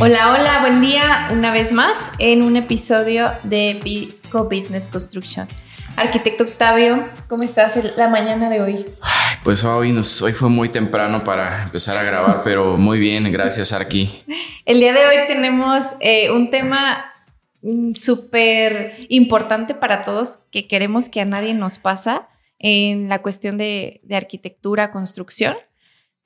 Hola, hola, buen día una vez más en un episodio de Pico Business Construction. Arquitecto Octavio, ¿cómo estás la mañana de hoy? pues hoy, nos, hoy fue muy temprano para empezar a grabar, pero muy bien, gracias Arqui. El día de hoy tenemos eh, un tema mm, súper importante para todos que queremos que a nadie nos pasa en la cuestión de, de arquitectura, construcción,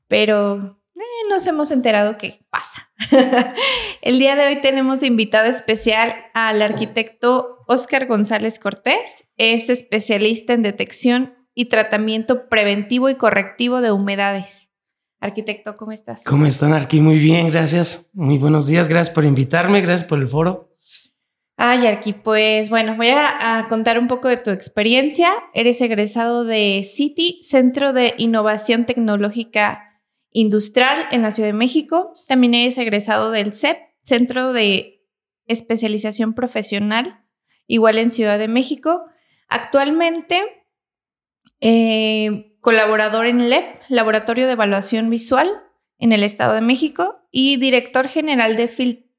pero nos hemos enterado qué pasa. El día de hoy tenemos invitado especial al arquitecto Oscar González Cortés. Es especialista en detección y tratamiento preventivo y correctivo de humedades. Arquitecto, ¿cómo estás? ¿Cómo están, Arqui? Muy bien, gracias. Muy buenos días, gracias por invitarme, gracias por el foro. Ay, Arqui, pues bueno, voy a, a, contar un poco de tu experiencia. Eres egresado de City, Centro de Innovación Tecnológica industrial en la Ciudad de México. También es egresado del CEP, Centro de Especialización Profesional, igual en Ciudad de México. Actualmente, eh, colaborador en LEP, Laboratorio de Evaluación Visual en el Estado de México, y director general de Fil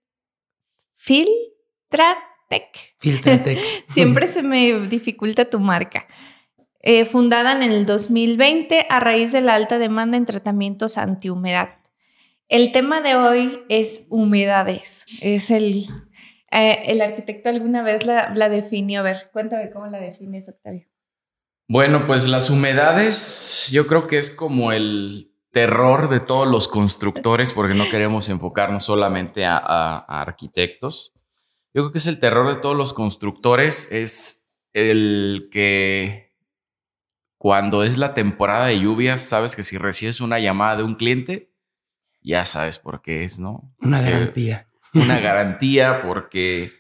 Filtratec. Filtratec. Siempre se me dificulta tu marca. Eh, fundada en el 2020 a raíz de la alta demanda en tratamientos antihumedad. El tema de hoy es humedades. Es el, eh, el arquitecto alguna vez la, la, definió. A ver, cuéntame cómo la defines, Octavio. Bueno, pues las humedades yo creo que es como el terror de todos los constructores porque no queremos enfocarnos solamente a, a, a arquitectos. Yo creo que es el terror de todos los constructores, es el que cuando es la temporada de lluvias, sabes que si recibes una llamada de un cliente, ya sabes por qué es, ¿no? Una garantía. Una garantía porque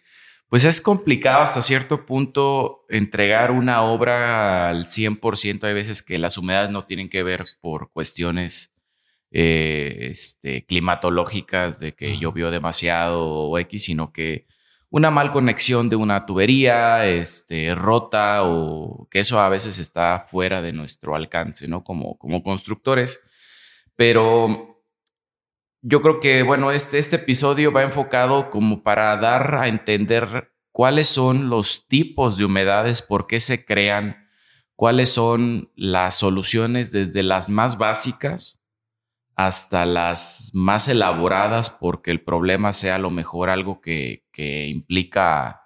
pues es complicado hasta cierto punto entregar una obra al 100%. Hay veces que las humedades no tienen que ver por cuestiones eh, este, climatológicas de que llovió demasiado o X, sino que una mal conexión de una tubería este, rota o que eso a veces está fuera de nuestro alcance, ¿no? Como, como constructores. Pero yo creo que, bueno, este, este episodio va enfocado como para dar a entender cuáles son los tipos de humedades, por qué se crean, cuáles son las soluciones desde las más básicas hasta las más elaboradas porque el problema sea a lo mejor algo que, que implica,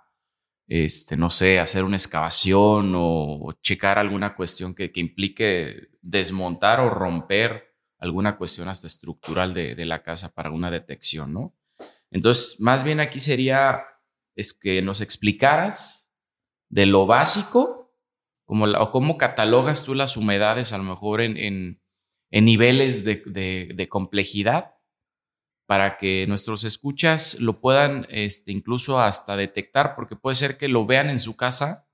este, no sé, hacer una excavación o, checar alguna cuestión que, que, implique desmontar o romper alguna cuestión hasta estructural de, de, la casa para una detección, ¿no? Entonces, más bien aquí sería es que nos explicaras de lo básico, como o cómo catalogas tú las humedades a lo mejor en en niveles de, de, de, complejidad para que nuestros escuchas lo puedan este, incluso hasta detectar, porque puede ser que lo vean en su casa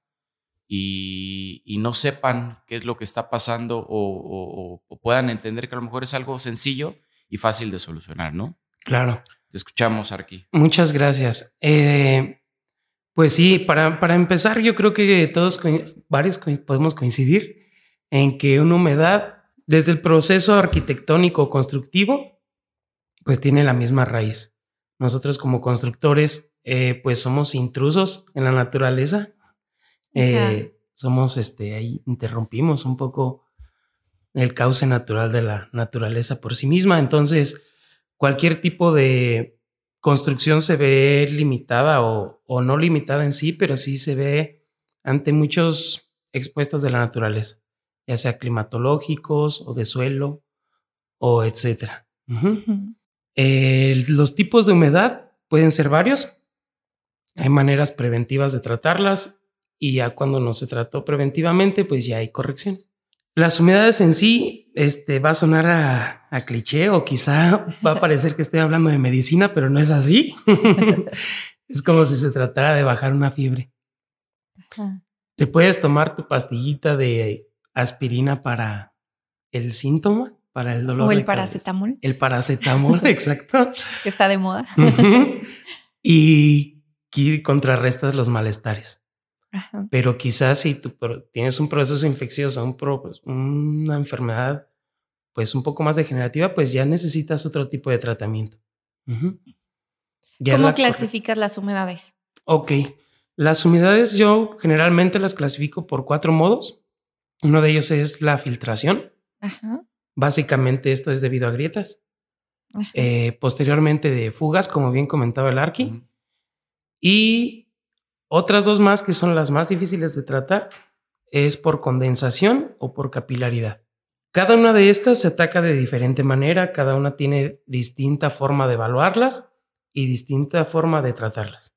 y, y no sepan qué es lo que está pasando o, o, o, puedan entender que a lo mejor es algo sencillo y fácil de solucionar, ¿no? Claro. Te escuchamos, Arqui. Muchas gracias. Eh, pues sí, para, para empezar, yo creo que todos, varios podemos coincidir en que una humedad desde el proceso arquitectónico constructivo, pues tiene la misma raíz. Nosotros como constructores, eh, pues somos intrusos en la naturaleza. Eh, somos, este, ahí interrumpimos un poco el cauce natural de la naturaleza por sí misma. Entonces, cualquier tipo de construcción se ve limitada o, o no limitada en sí, pero sí se ve ante muchos expuestos de la naturaleza ya sea climatológicos o de suelo o etcétera. Uh -huh. eh, los tipos de humedad pueden ser varios. Hay maneras preventivas de tratarlas y ya cuando no se trató preventivamente, pues ya hay correcciones. Las humedades en sí, este, va a sonar a, a cliché o quizá va a parecer que estoy hablando de medicina, pero no es así. es como si se tratara de bajar una fiebre. Ajá. Te puedes tomar tu pastillita de aspirina para el síntoma, para el dolor. O el paracetamol. El paracetamol, exacto. Que está de moda. Uh -huh. Y contrarrestas los malestares. Ajá. Pero quizás si tú tienes un proceso infeccioso, un pro, una enfermedad pues un poco más degenerativa, pues ya necesitas otro tipo de tratamiento. Uh -huh. ¿Cómo clasificas las humedades? Ok. Las humedades yo generalmente las clasifico por cuatro modos. Uno de ellos es la filtración. Básicamente esto es debido a grietas. Eh, posteriormente de fugas, como bien comentaba el Arqui. Y otras dos más que son las más difíciles de tratar es por condensación o por capilaridad. Cada una de estas se ataca de diferente manera, cada una tiene distinta forma de evaluarlas y distinta forma de tratarlas.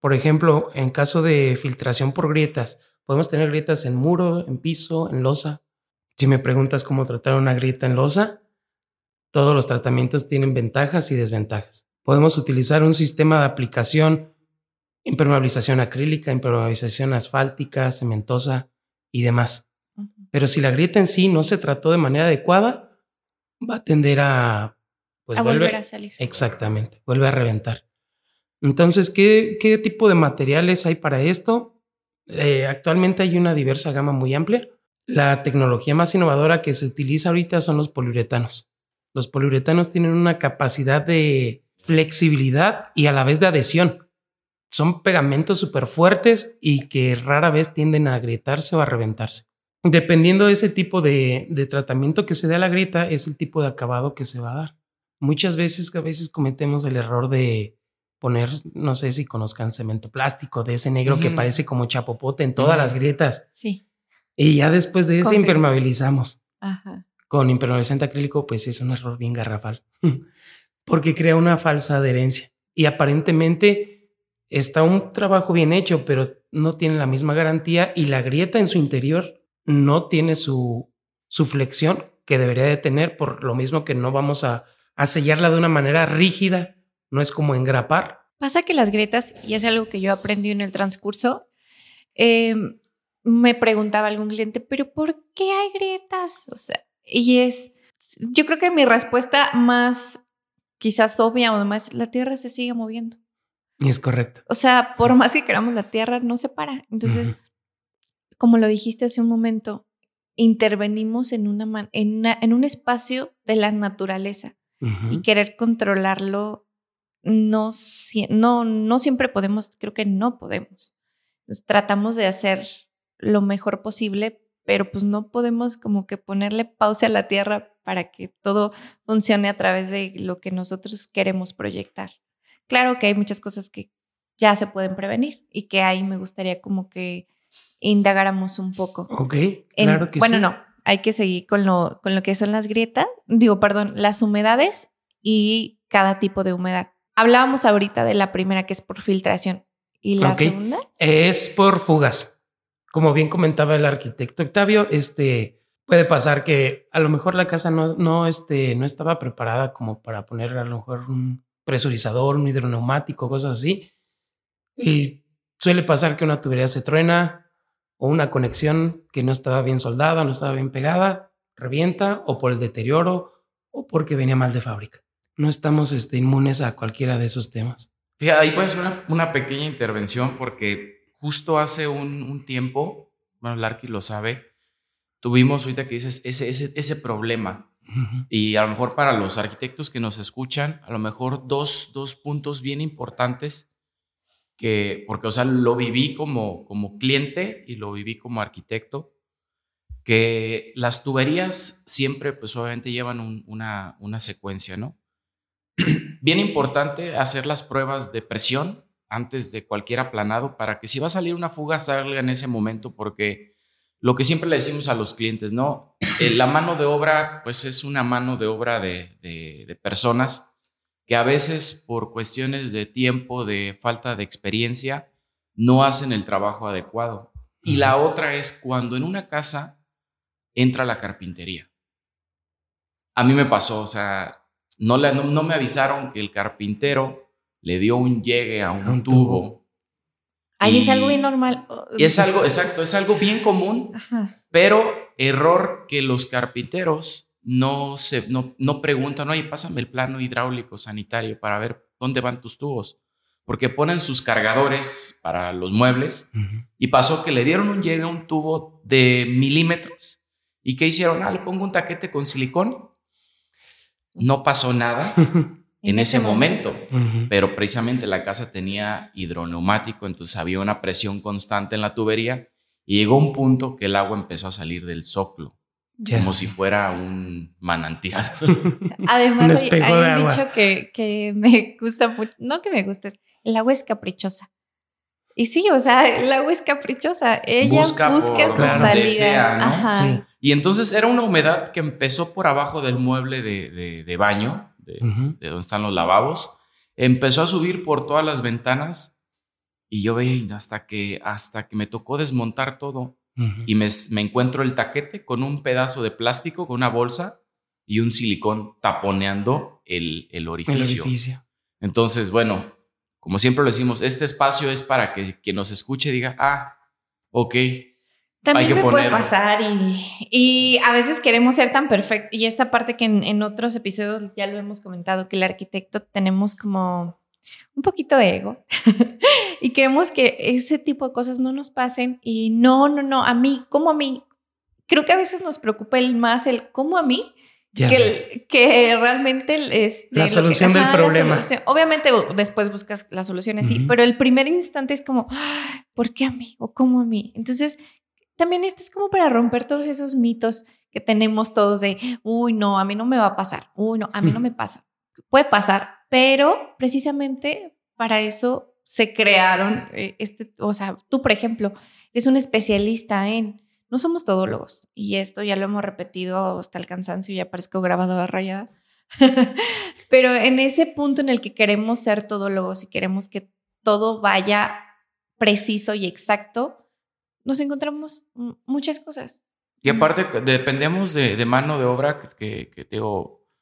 Por ejemplo, en caso de filtración por grietas, podemos tener grietas en muro, en piso, en losa. Si me preguntas cómo tratar una grieta en losa, todos los tratamientos tienen ventajas y desventajas. Podemos utilizar un sistema de aplicación, impermeabilización acrílica, impermeabilización asfáltica, cementosa y demás. Pero si la grieta en sí no se trató de manera adecuada, va a tender a... Pues a volver a salir. Exactamente, vuelve a reventar. Entonces, ¿qué, qué tipo de materiales hay para esto? Eh, actualmente hay una diversa gama muy amplia. La tecnología más innovadora que se utiliza ahorita son los poliuretanos. Los poliuretanos tienen una capacidad de flexibilidad y a la vez de adhesión. Son pegamentos súper fuertes y que rara vez tienden a agrietarse o a reventarse. Dependiendo de ese tipo de, tratamiento que se dé a la grieta, es el tipo de acabado que se va a dar. Muchas veces, a veces cometemos el error de poner, no sé si conozcan cemento plástico, de ese negro que parece como chapopote en todas las grietas. Sí. Y ya después de ese impermeabilizamos. Ajá. Con impermeabilizante acrílico, pues es un error bien garrafal, porque crea una falsa adherencia. Y aparentemente está un trabajo bien hecho, pero no tiene la misma garantía y la grieta en su interior no tiene su, su flexión que debería de tener, por lo mismo que no vamos a, a sellarla de una manera rígida, no es como engrapar. Pasa que las grietas, y es algo que yo aprendí en el transcurso, em, me preguntaba algún cliente, pero ¿por qué hay grietas? O sea, y es, yo creo que mi respuesta más quizás obvia o más, la Tierra se sigue moviendo. Y es correcto. O sea, por más que queramos, la Tierra no se para. Entonces, como lo dijiste hace un momento, intervenimos en, una, en, en un espacio de la naturaleza y querer controlarlo, no, no, no siempre podemos, creo que no podemos. tratamos de hacer lo mejor posible, pero pues no podemos como que ponerle pausa a la tierra para que todo funcione a través de lo que nosotros queremos proyectar. Claro que hay muchas cosas que ya se pueden prevenir y que ahí me gustaría como que indagáramos un poco. Ok, claro que bueno, sí. Bueno, no, hay que seguir con lo, con lo que son las grietas, digo, perdón, las humedades y cada tipo de humedad. Hablábamos ahorita de la primera que es por filtración. ¿Y la segunda? Es por fugas. Como bien comentaba el arquitecto Octavio, este puede pasar que a lo mejor la casa no, no, este, no estaba preparada como para poner a lo mejor un presurizador, un hidroneumático, cosas así. Y suele pasar que una tubería se truena, o una conexión que no estaba bien soldada, no estaba bien pegada, revienta o por el deterioro o porque venía mal de fábrica. No estamos este, inmunes a cualquiera de esos temas. Fíjate, ahí puede ser una, pequeña intervención porque justo hace un, tiempo, bueno, Larky lo sabe, tuvimos ahorita que dices ese, ese, ese problema. Y a lo mejor para los arquitectos que nos escuchan, a lo mejor dos, dos puntos bien importantes porque, o sea, lo viví como, como cliente y lo viví como arquitecto, que las tuberías siempre, pues obviamente llevan una, una secuencia, ¿no? Bien importante hacer las pruebas de presión antes de cualquier aplanado para que si va a salir una fuga salga en ese momento, porque lo que siempre le decimos a los clientes, ¿no? Eh, la mano de obra, pues es una mano de obra de, de, de personas que a veces por cuestiones de tiempo, de falta de experiencia, no hacen el trabajo adecuado. Y la otra es cuando en una casa entra la carpintería. A mí me pasó, o sea, no, le, no, me avisaron que el carpintero le dio un llegue a un, tubo. Ahí es algo bien normal. Y es algo, exacto, es algo bien común, pero error que los carpinteros no, se, no, no preguntan, oye, pásame el plano hidráulico sanitario para ver dónde van tus tubos. Porque ponen sus cargadores para los muebles y pasó que le dieron un llegue a un tubo de milímetros. ¿Y qué hicieron? Ah, le pongo un taquete con silicón. No pasó nada. en, ese momento. Pero precisamente la casa tenía hidroneumático, entonces había una presión constante en la tubería y llegó un punto que el agua empezó a salir del soclo. Como si fuera un manantial. Además, hay, dicho que, que, me gusta mucho, no que me guste, el agua es caprichosa. Y sí, o sea, el agua es caprichosa. Ella busca, busca su salida. Y entonces era una humedad que empezó por abajo del mueble de, de, baño, de, de, donde están los lavabos. Empezó a subir por todas las ventanas y yo veía hasta que, hasta que me tocó desmontar todo y me, encuentro el taquete con un pedazo de plástico, con una bolsa y un silicón taponeando el, el, orificio. Entonces, bueno, como siempre lo decimos, este espacio es para que quien nos escuche diga, ah, ok. También me puede pasar y, y, a veces queremos ser tan perfectos. Y esta parte que en, en otros episodios ya lo hemos comentado, que el arquitecto tenemos como un poquito de ego y queremos que ese tipo de cosas no nos pasen y no, no, no, a mí, como a mí, creo que a veces nos preocupa el más el cómo a mí que, que, realmente es la solución del problema. Obviamente después buscas las soluciones, sí, pero el primer instante es como, ¿por qué a mí? ¿O cómo a mí? Entonces, también este es como para romper todos esos mitos que tenemos todos de, uy, no, a mí no me va a pasar, uy, no, a mí no me pasa. Puede pasar, pero precisamente para eso se crearon, eh, este, o sea, tú, por ejemplo, eres un especialista en, no somos todólogos, y esto ya lo hemos repetido hasta el cansancio, ya parezco grabado a rayada, pero en ese punto en el que queremos ser todólogos y queremos que todo vaya preciso y exacto, nos encontramos muchas cosas. Y aparte, dependemos de, mano de obra que, que, que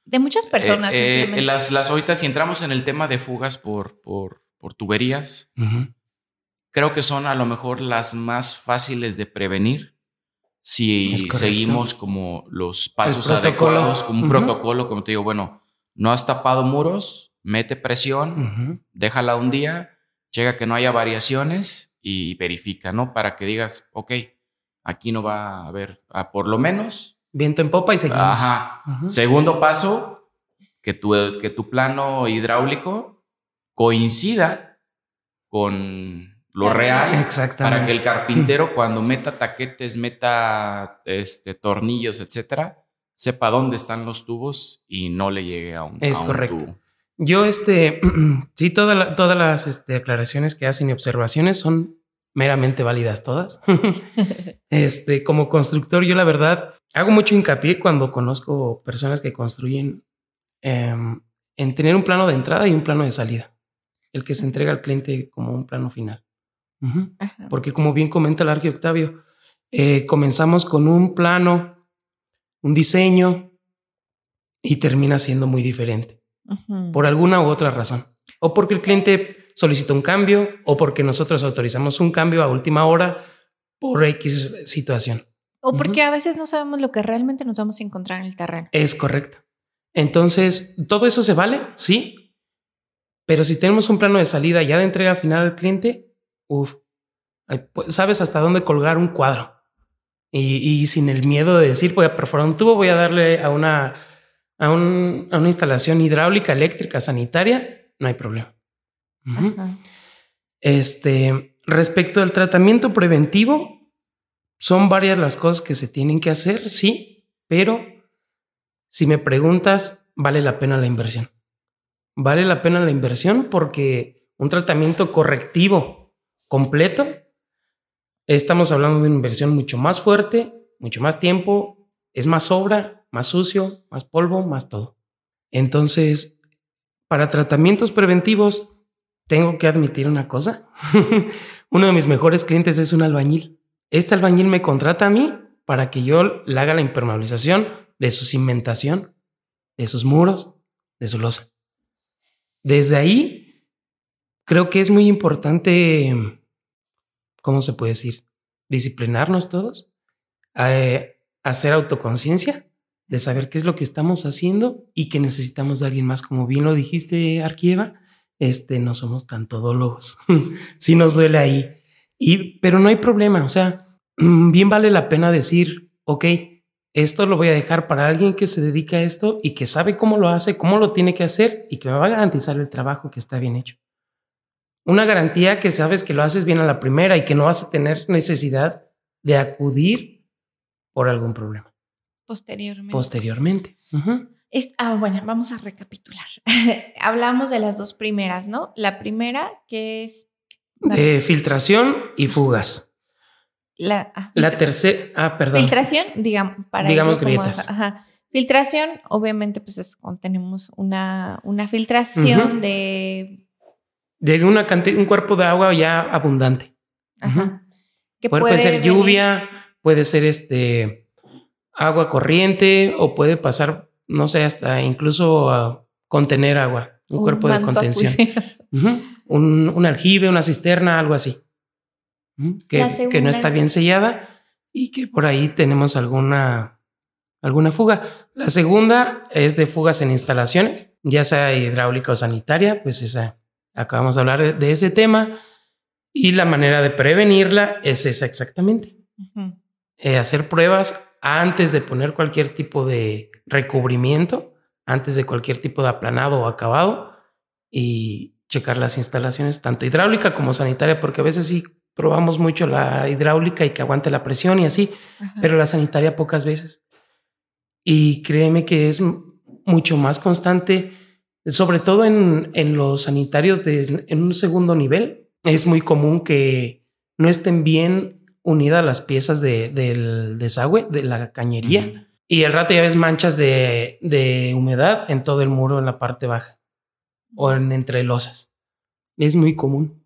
de muchas personas. Eh, eh las, las ahorita, si entramos en el tema de fugas por, por, por tuberías, creo que son a lo mejor las más fáciles de prevenir si seguimos como los pasos adecuados, como un protocolo, como te digo, bueno, no has tapado muros, mete presión, déjala un día, llega que no haya variaciones y verifica, ¿no? Para que digas, ok, aquí no va a haber, a por lo menos Viento en popa y seguimos. Ajá. Segundo paso, que tu, que tu plano hidráulico coincida con lo real. Exactamente. Para que el carpintero cuando meta taquetes, meta este, tornillos, etcétera, sepa dónde están los tubos y no le llegue a un, es correcto. Yo, este, sí, todas las este, aclaraciones que hacen y observaciones son meramente válidas todas. este, como constructor, yo la verdad hago mucho hincapié cuando conozco personas que construyen em, en tener un plano de entrada y un plano de salida, el que se entrega al cliente como un plano final. Porque como bien comenta el Arqui Octavio, eh, comenzamos con un plano, un diseño y termina siendo muy diferente por alguna u otra razón. O porque el cliente solicita un cambio o porque nosotros autorizamos un cambio a última hora por X situación. O porque a veces no sabemos lo que realmente nos vamos a encontrar en el terreno. Es correcto. Entonces, ¿todo eso se vale? Sí. Pero si tenemos un plano de salida ya de entrega final al cliente, uff, pues, sabes hasta dónde colgar un cuadro. Y, sin el miedo de decir, voy a perforar un tubo, voy a darle a una, a, a una instalación hidráulica, eléctrica, sanitaria, no hay problema. Este, respecto al tratamiento preventivo, son varias las cosas que se tienen que hacer, sí, pero si me preguntas, vale la pena la inversión. Vale la pena la inversión porque un tratamiento correctivo completo, estamos hablando de una inversión mucho más fuerte, mucho más tiempo, es más obra, más sucio, más polvo, más todo. Entonces, para tratamientos preventivos, tengo que admitir una cosa. Uno de mis mejores clientes es un albañil. Este albañil me contrata a mí para que yo le haga la impermeabilización de su cimentación, de sus muros, de su losa. Desde ahí, creo que es muy importante, ¿cómo se puede decir? Disciplinarnos todos, eh, hacer autoconciencia de saber qué es lo que estamos haciendo y que necesitamos de alguien más. Como bien lo dijiste, Arquieva, este, no somos tan todólogos. si nos duele ahí. Y, pero no hay problema, o sea, mm, bien vale la pena decir, ok, esto lo voy a dejar para alguien que se dedica a esto y que sabe cómo lo hace, cómo lo tiene que hacer y que me va a garantizar el trabajo que está bien hecho. Una garantía que sabes que lo haces bien a la primera y que no vas a tener necesidad de acudir por algún problema. Posteriormente. Posteriormente. ah, bueno, vamos a recapitular. Hablamos de las dos primeras, ¿no? La primera que es... De filtración y fugas. La, ah, la tercera, ah, perdón. Filtración, digamos, para digamos grietas. ajá. Filtración, obviamente, pues es cuando tenemos una, una filtración de... De una un cuerpo de agua ya abundante. Ajá. puede, ser lluvia, puede ser este agua corriente o puede pasar, no sé, hasta incluso contener agua, un, cuerpo de contención. un, un aljibe, una cisterna, algo así que, no está bien sellada y que por ahí tenemos alguna, alguna fuga. La segunda es de fugas en instalaciones, ya sea hidráulica o sanitaria, pues esa, acabamos de hablar de ese tema y la manera de prevenirla es esa exactamente. Eh, hacer pruebas antes de poner cualquier tipo de recubrimiento, antes de cualquier tipo de aplanado o acabado y checar las instalaciones, tanto hidráulica como sanitaria, porque a veces sí probamos mucho la hidráulica y que aguante la presión y así, pero la sanitaria pocas veces. Y créeme que es mucho más constante, sobre todo en, en los sanitarios de, en un segundo nivel. Es muy común que no estén bien unidas las piezas de, del desagüe, de la cañería. Y al rato ya ves manchas de, de, humedad en todo el muro en la parte baja o en entre losas. Es muy común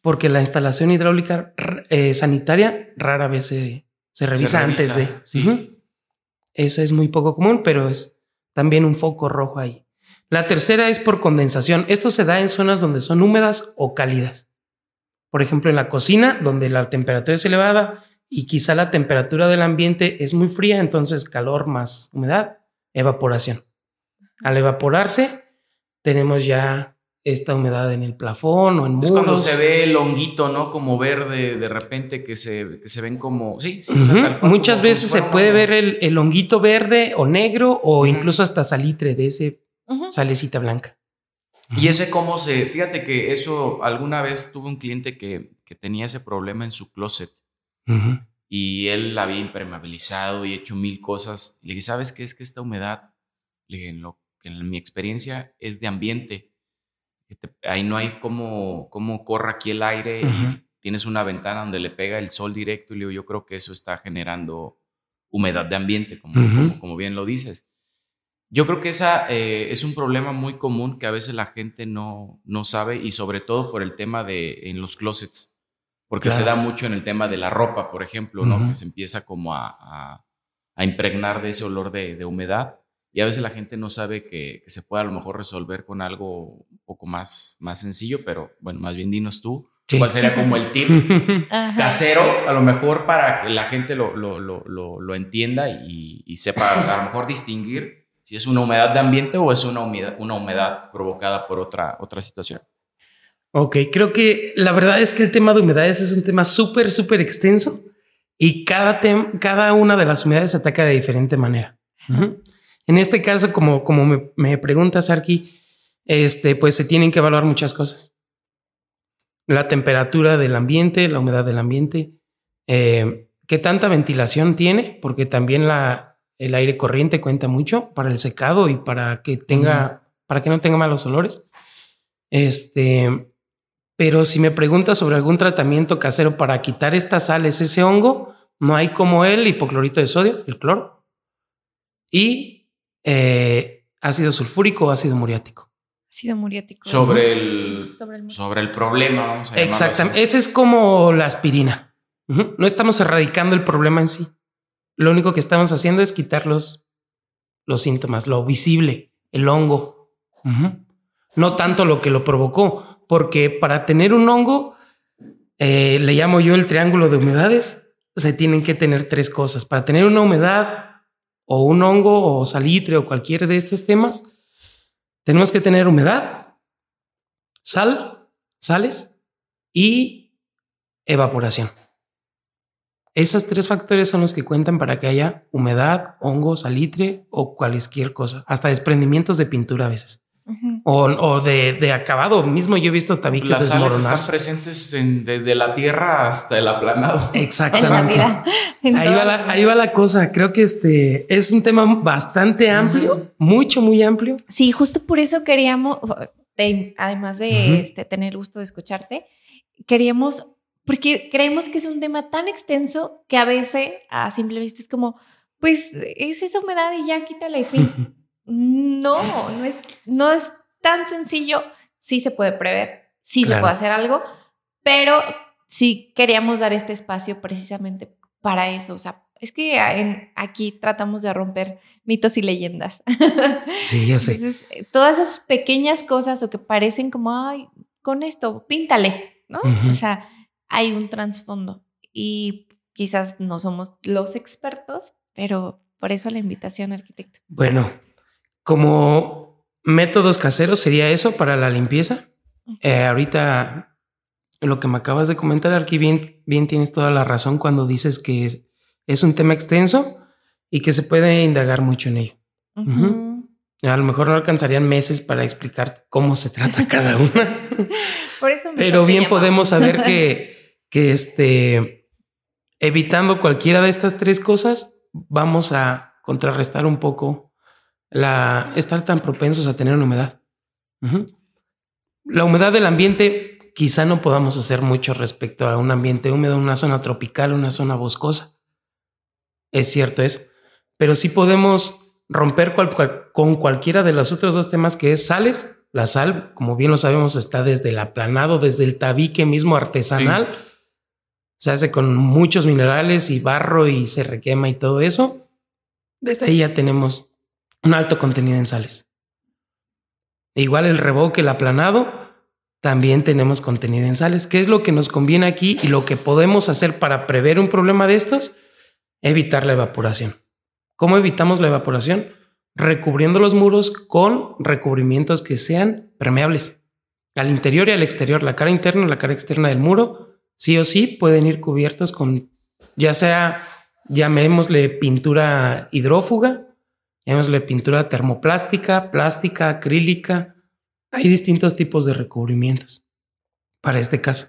porque la instalación hidráulica eh, sanitaria rara vez se, revisa, antes de. Sí. Esa es muy poco común, pero es también un foco rojo ahí. La tercera es por condensación. Esto se da en zonas donde son húmedas o cálidas. Por ejemplo, en la cocina, donde la temperatura es elevada y quizá la temperatura del ambiente es muy fría, entonces calor más humedad, evaporación. Al evaporarse, tenemos ya esta humedad en el plafón o en muros. Es cuando se ve el honguito, ¿no? Como verde de repente que se, que se ven como... Sí, sí. Muchas veces se puede ver el, el, honguito verde o negro o incluso hasta salitre de ese salecita blanca. Y ese cómo se... Fíjate que eso, alguna vez tuve un cliente que, que tenía ese problema en su closet. Y él había impermeabilizado y hecho mil cosas. Le dije, ¿sabes qué es que esta humedad? Le dije, en, lo, en mi experiencia es de ambiente ahí no hay cómo, cómo corra aquí el aire y tienes una ventana donde le pega el sol directo y yo creo que eso está generando humedad de ambiente, como, como, bien lo dices. Yo creo que esa eh, es un problema muy común que a veces la gente no, no sabe y sobre todo por el tema de en los closets, porque se da mucho en el tema de la ropa, por ejemplo, ¿no? Que se empieza como a, a, impregnar de ese olor de, de humedad y a veces la gente no sabe que, se puede a lo mejor resolver con algo un poco más, más sencillo, pero bueno, más bien dinos tú. ¿Cuál sería como el tip casero, a lo mejor para que la gente lo, lo, lo, lo entienda y, y, sepa a lo mejor distinguir si es una humedad de ambiente o es una humedad, una humedad provocada por otra, otra situación? Ok, creo que la verdad es que el tema de humedades es un tema súper, súper extenso y cada, cada una de las humedades se ataca de diferente manera. En este caso, como, como me, me preguntas, Arki, este, pues se tienen que evaluar muchas cosas. La temperatura del ambiente, la humedad del ambiente, eh, qué tanta ventilación tiene, porque también la, el aire corriente cuenta mucho para el secado y para que tenga, para que no tenga malos olores. Este, pero si me preguntas sobre algún tratamiento casero para quitar estas sales, ese hongo, no hay como el hipoclorito de sodio, el cloro. Y eh, ácido sulfúrico o ácido muriático. Ácido muriático. Sobre el, sobre el, problema, vamos a Exactamente. Ese es como la aspirina. No estamos erradicando el problema en sí. Lo único que estamos haciendo es quitar los, síntomas, lo visible, el hongo. No tanto lo que lo provocó, porque para tener un hongo, eh, le llamo yo el triángulo de humedades, se tienen que tener tres cosas. Para tener una humedad o un hongo o salitre o cualquier de estos temas, tenemos que tener humedad, sal, sales y evaporación. Esos tres factores son los que cuentan para que haya humedad, hongo, salitre o cualquier cosa, hasta desprendimientos de pintura a veces. O, de, acabado. Mismo yo he visto tabiques Las sales están presentes desde la tierra hasta el aplanado. Exactamente. ahí, va la, ahí va la cosa. Creo que este es un tema bastante amplio, mucho, muy amplio. Sí, justo por eso queríamos, además de este, tener el gusto de escucharte, queríamos, porque creemos que es un tema tan extenso que a veces a simple vista es como, pues es esa humedad y ya quítala y fin. No, no es, no es tan sencillo. Sí se puede prever, sí se puede hacer algo, pero sí queríamos dar este espacio precisamente para eso. O sea, es que aquí tratamos de romper mitos y leyendas. Sí, ya sé. todas esas pequeñas cosas o que parecen como, ay, con esto, píntale, ¿no? O sea, hay un trasfondo y quizás no somos los expertos, pero por eso la invitación, arquitecto. Bueno, como métodos caseros sería eso para la limpieza. Eh, ahorita lo que me acabas de comentar, aquí bien, bien tienes toda la razón cuando dices que es, un tema extenso y que se puede indagar mucho en ello. A lo mejor no alcanzarían meses para explicar cómo se trata cada una. Por eso Pero bien podemos saber que, que este, evitando cualquiera de estas tres cosas, vamos a contrarrestar un poco la, estar tan propensos a tener humedad. La humedad del ambiente, quizá no podamos hacer mucho respecto a un ambiente húmedo, una zona tropical, una zona boscosa. Es cierto eso. Pero sí podemos romper con cualquiera de los otros dos temas que es sales. La sal, como bien lo sabemos, está desde el aplanado, desde el tabique mismo artesanal. Se hace con muchos minerales y barro y se requema y todo eso. Desde ahí ya tenemos un alto contenido en sales. igual el revoque, el aplanado, también tenemos contenido en sales. ¿Qué es lo que nos conviene aquí y lo que podemos hacer para prever un problema de estos? Evitar la evaporación. ¿Cómo evitamos la evaporación? Recubriendo los muros con recubrimientos que sean permeables. Al interior y al exterior, la cara interna y la cara externa del muro, sí o sí pueden ir cubiertos con, ya sea, llamémosle pintura hidrófuga Llamémosle pintura termoplástica, plástica, acrílica. Hay distintos tipos de recubrimientos para este caso.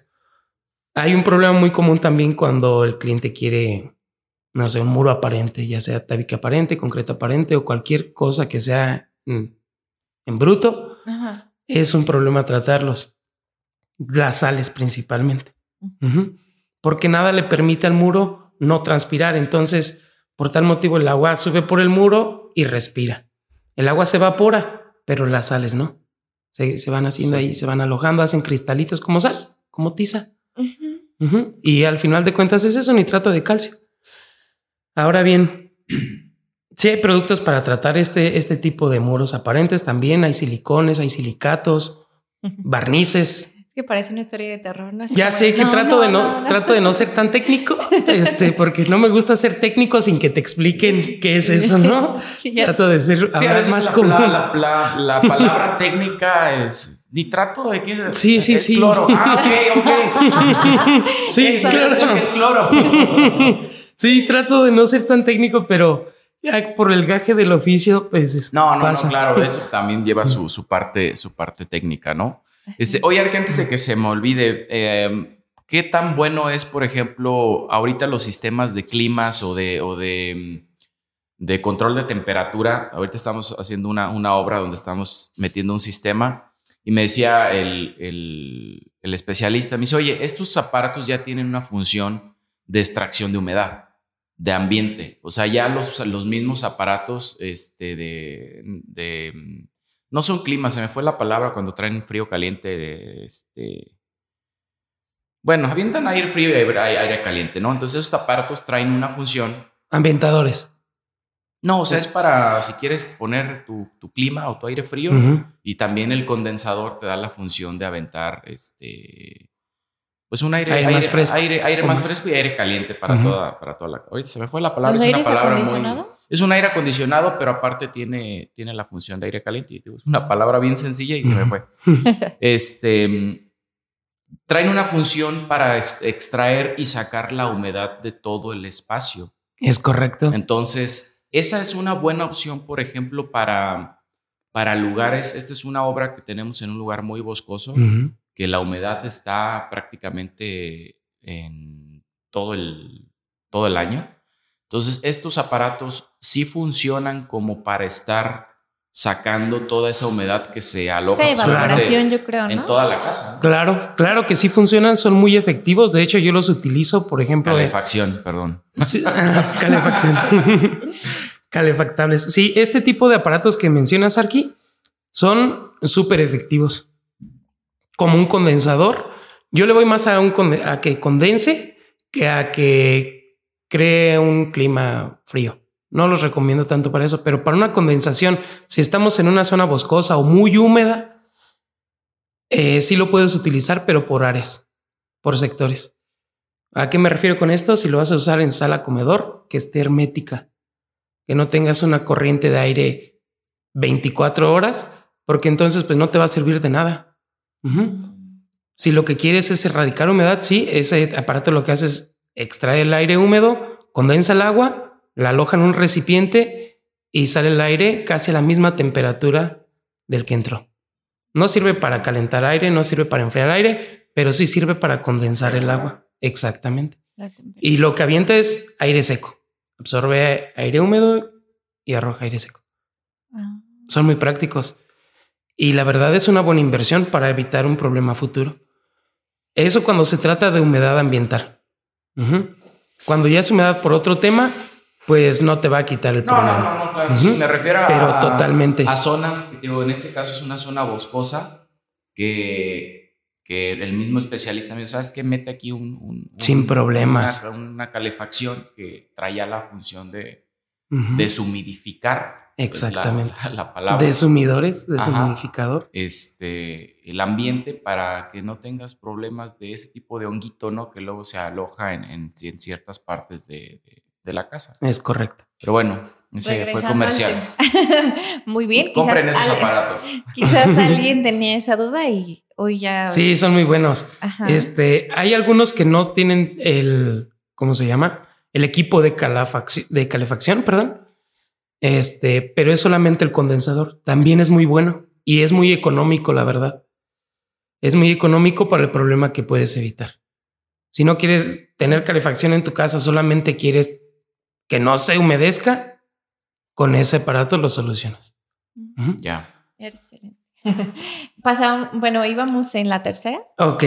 Hay un problema muy común también cuando el cliente quiere, no sé, un muro aparente, ya sea tabique aparente, concreto aparente o cualquier cosa que sea en, bruto. Es un problema tratarlos. Las sales principalmente. Porque nada le permite al muro no transpirar. Entonces, por tal motivo el agua sube por el muro y respira. El agua se evapora, pero las sales no. Se, van haciendo ahí, se van alojando, hacen cristalitos como sal, como tiza. Y al final de cuentas es eso, nitrato de calcio. Ahora bien, si hay productos para tratar este, este tipo de muros aparentes, también hay silicones, hay silicatos, barnices, que parece una historia de terror. ¿no? ya sé que trato de no, trato de no ser tan técnico, este, porque no me gusta ser técnico sin que te expliquen qué es eso, ¿no? trato de ser más la, común. La, la, palabra técnica es nitrato de qué es. Sí, sí, sí. Cloro. Ah, ok, ok. sí, claro. que es cloro. sí, trato de no ser tan técnico, pero ya por el gaje del oficio, pues. No, no, no, claro, eso también lleva su, su parte, su parte técnica, ¿no? Este, oye, antes de que se me olvide, em, ¿qué tan bueno es, por ejemplo, ahorita los sistemas de climas o de, o de, de control de temperatura? Ahorita estamos haciendo una, una, obra donde estamos metiendo un sistema y me decía el, el, el especialista, me dice, oye, estos aparatos ya tienen una función de extracción de humedad de ambiente. O sea, ya los, los mismos aparatos este, de, de, no son climas, se me fue la palabra cuando traen frío caliente. Este, bueno, avientan aire frío y aire, caliente, ¿no? Entonces estos aparatos traen una función. Ambientadores. No, o sea, es para si quieres poner tu, clima o tu aire frío y también el condensador te da la función de aventar este pues un aire, más fresco. Aire, más, fresco y aire caliente para, toda, para toda la. Oye, se me fue la palabra. Es una palabra muy. Es un aire acondicionado, pero aparte tiene, tiene la función de aire caliente. Es una palabra bien sencilla y se me fue. este traen una función para extraer y sacar la humedad de todo el espacio. Es correcto. Entonces, esa es una buena opción, por ejemplo, para, para lugares. Esta es una obra que tenemos en un lugar muy boscoso, que la humedad está prácticamente en todo el, todo el año. Entonces, estos aparatos sí funcionan como para estar sacando toda esa humedad que se aloja evaporación, yo creo, en toda la casa. Claro, claro que sí funcionan, son muy efectivos. De hecho, yo los utilizo, por ejemplo. Calefacción, perdón. calefacción. Calefactables. Sí, este tipo de aparatos que mencionas, Arki, son súper efectivos. Como un condensador. Yo le voy más a, un a que condense que a que cree un clima frío. No los recomiendo tanto para eso, pero para una condensación, si estamos en una zona boscosa o muy húmeda, eh, sí lo puedes utilizar, pero por áreas, por sectores. ¿A qué me refiero con esto? Si lo vas a usar en sala comedor, que esté hermética, que no tengas una corriente de aire 24 horas, porque entonces pues no te va a servir de nada. Si lo que quieres es erradicar humedad, sí, ese aparato lo que hace es extrae el aire húmedo, condensa el agua la aloja en un recipiente y sale el aire casi a la misma temperatura del que entró. No sirve para calentar aire, no sirve para enfriar aire, pero sí sirve para condensar el agua. Exactamente. Y lo que avienta es aire seco. Absorbe aire húmedo y arroja aire seco. Ah. Son muy prácticos. Y la verdad es una buena inversión para evitar un problema futuro. Eso cuando se trata de humedad ambiental. Cuando ya es humedad por otro tema, pues no te va a quitar el problema. No, no, no, claro. me refiero a, totalmente. a zonas, digo, en este caso es una zona boscosa que, que el mismo especialista me dijo, ¿sabes qué? Mete aquí un... Sin problemas. Una, calefacción que traía la función de deshumidificar. Pues, Exactamente. La, palabra. Desumidores, deshumidificador. este, el ambiente para que no tengas problemas de ese tipo de honguito, ¿no? Que luego se aloja en, en, ciertas partes de de la casa. Es correcto. Pero bueno, ese fue comercial. Muy bien. Compren esos aparatos. Quizás alguien tenía esa duda y hoy ya. Sí, son muy buenos. Este, hay algunos que no tienen el, ¿cómo se llama? El equipo de, de calefacción, perdón. Este, pero es solamente el condensador. También es muy bueno y es muy económico, la verdad. Es muy económico para el problema que puedes evitar. Si no quieres tener calefacción en tu casa, solamente quieres que no se humedezca, con ese aparato lo solucionas. Ya. Excelente. bueno, íbamos en la tercera. Ok.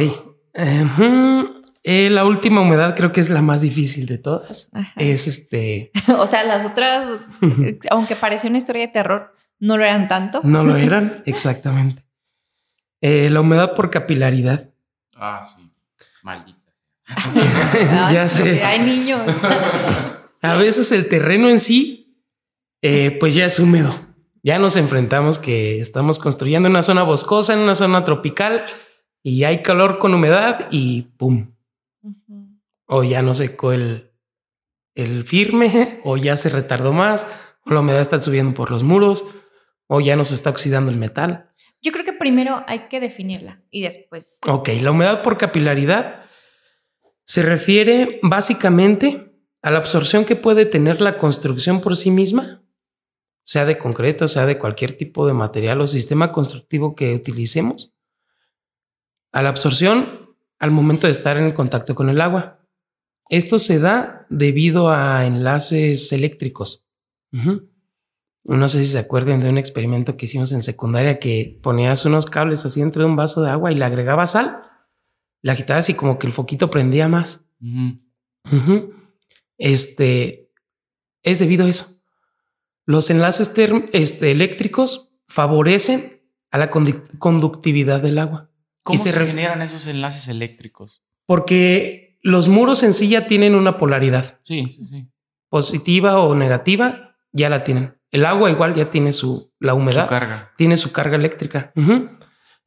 Eh, la última humedad creo que es la más difícil de todas. Es este. o sea, las otras, aunque pareció una historia de terror, no lo eran tanto. no lo eran, exactamente. Eh, la humedad por capilaridad. Ah, sí. Maldita. ya sé. Hay niños. a veces el terreno en sí, eh, pues ya es húmedo. Ya nos enfrentamos que estamos construyendo una zona boscosa, en una zona tropical, y hay calor con humedad y ¡pum! O ya no secó el, el firme, o ya se retardó más, o la humedad está subiendo por los muros, o ya nos está oxidando el metal. Yo creo que primero hay que definirla y después. Ok, la humedad por capilaridad se refiere básicamente a la absorción que puede tener la construcción por sí misma, sea de concreto, sea de cualquier tipo de material o sistema constructivo que utilicemos, a la absorción al momento de estar en contacto con el agua. Esto se da debido a enlaces eléctricos. No sé si se acuerdan de un experimento que hicimos en secundaria que ponías unos cables así dentro de un vaso de agua y le agregabas sal, la agitabas y como que el foquito prendía más este, es debido a eso. Los enlaces este, eléctricos favorecen a la conductividad del agua. ¿Cómo se, generan esos enlaces eléctricos? Porque los muros en sí ya tienen una polaridad. Sí, sí, sí. Positiva o negativa, ya la tienen. El agua igual ya tiene su, la humedad. Su carga. Tiene su carga eléctrica.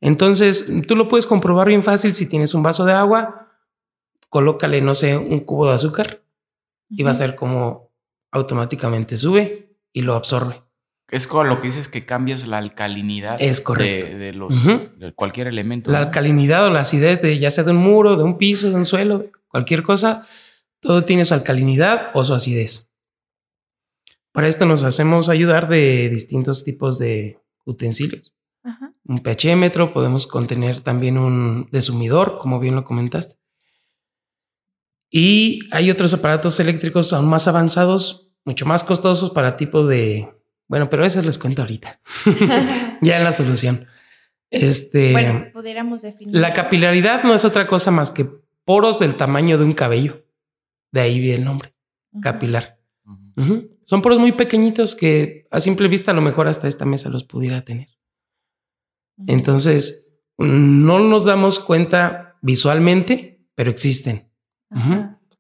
Entonces, tú lo puedes comprobar bien fácil si tienes un vaso de agua, colócale, no sé, un cubo de azúcar y va a ser como automáticamente sube y lo absorbe. Es con lo que dices que cambias la alcalinidad Es correcto. De, de los, de cualquier elemento. La ¿no? alcalinidad o la acidez de ya sea de un muro, de un piso, de un suelo, de cualquier cosa, todo tiene su alcalinidad o su acidez. Para esto nos hacemos ayudar de distintos tipos de utensilios. Ajá. Un pHémetro, podemos contener también un desumidor, como bien lo comentaste. Y hay otros aparatos eléctricos aún más avanzados, mucho más costosos para tipo de... Bueno, pero eso les cuento ahorita, ya en la solución. Este, bueno, pudiéramos definir. la capilaridad no es otra cosa más que poros del tamaño de un cabello. De ahí viene el nombre, capilar. Son poros muy pequeñitos que a simple vista a lo mejor hasta esta mesa los pudiera tener. Entonces, no nos damos cuenta visualmente, pero existen.